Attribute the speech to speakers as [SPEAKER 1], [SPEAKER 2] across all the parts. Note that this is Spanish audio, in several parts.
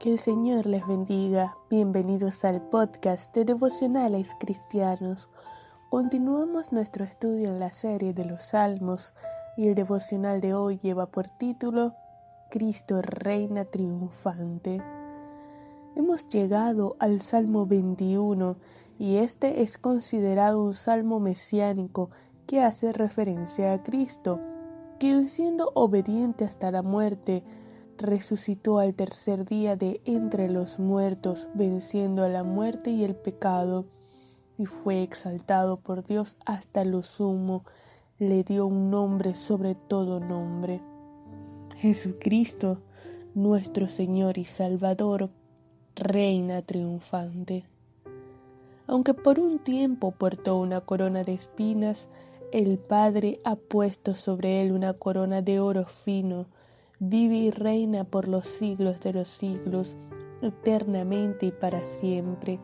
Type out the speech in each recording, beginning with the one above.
[SPEAKER 1] Que el Señor les bendiga. Bienvenidos al podcast de devocionales cristianos. Continuamos nuestro estudio en la serie de los Salmos y el devocional de hoy lleva por título Cristo Reina Triunfante. Hemos llegado al Salmo 21 y este es considerado un salmo mesiánico que hace referencia a Cristo, quien siendo obediente hasta la muerte, resucitó al tercer día de entre los muertos, venciendo a la muerte y el pecado, y fue exaltado por Dios hasta lo sumo, le dio un nombre sobre todo nombre. Jesucristo, nuestro Señor y Salvador, reina triunfante. Aunque por un tiempo portó una corona de espinas, el Padre ha puesto sobre él una corona de oro fino, vive y reina por los siglos de los siglos, eternamente y para siempre.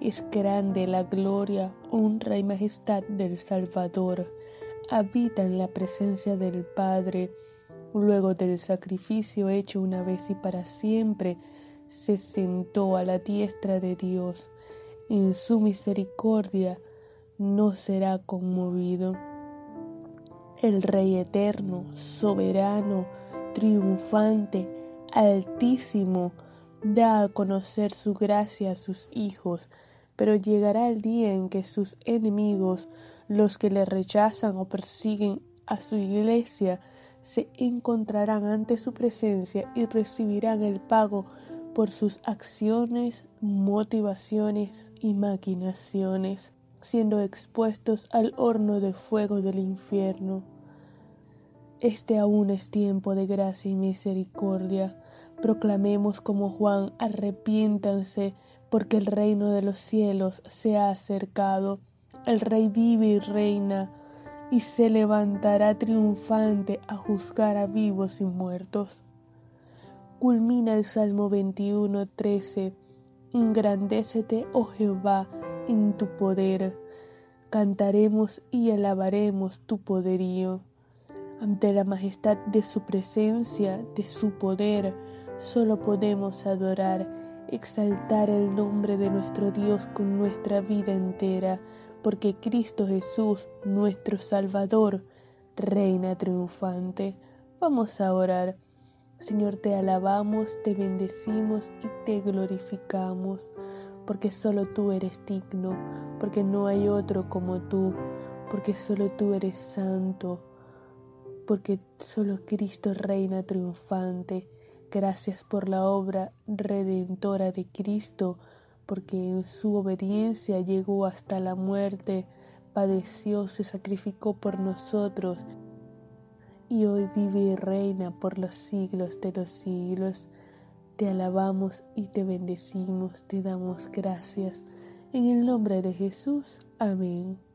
[SPEAKER 1] Es grande la gloria, honra y majestad del Salvador. Habita en la presencia del Padre. Luego del sacrificio hecho una vez y para siempre, se sentó a la diestra de Dios. En su misericordia no será conmovido. El Rey eterno, soberano, triunfante, altísimo, da a conocer su gracia a sus hijos, pero llegará el día en que sus enemigos, los que le rechazan o persiguen a su iglesia, se encontrarán ante su presencia y recibirán el pago por sus acciones, motivaciones y maquinaciones, siendo expuestos al horno de fuego del infierno. Este aún es tiempo de gracia y misericordia. Proclamemos como Juan, arrepiéntanse, porque el reino de los cielos se ha acercado. El rey vive y reina, y se levantará triunfante a juzgar a vivos y muertos. Culmina el Salmo 21, 13. Engrandécete, oh Jehová, en tu poder. Cantaremos y alabaremos tu poderío. Ante la majestad de su presencia, de su poder, solo podemos adorar, exaltar el nombre de nuestro Dios con nuestra vida entera, porque Cristo Jesús, nuestro Salvador, reina triunfante. Vamos a orar. Señor, te alabamos, te bendecimos y te glorificamos, porque solo tú eres digno, porque no hay otro como tú, porque solo tú eres santo porque solo Cristo reina triunfante. Gracias por la obra redentora de Cristo, porque en su obediencia llegó hasta la muerte, padeció, se sacrificó por nosotros y hoy vive y reina por los siglos de los siglos. Te alabamos y te bendecimos, te damos gracias. En el nombre de Jesús. Amén.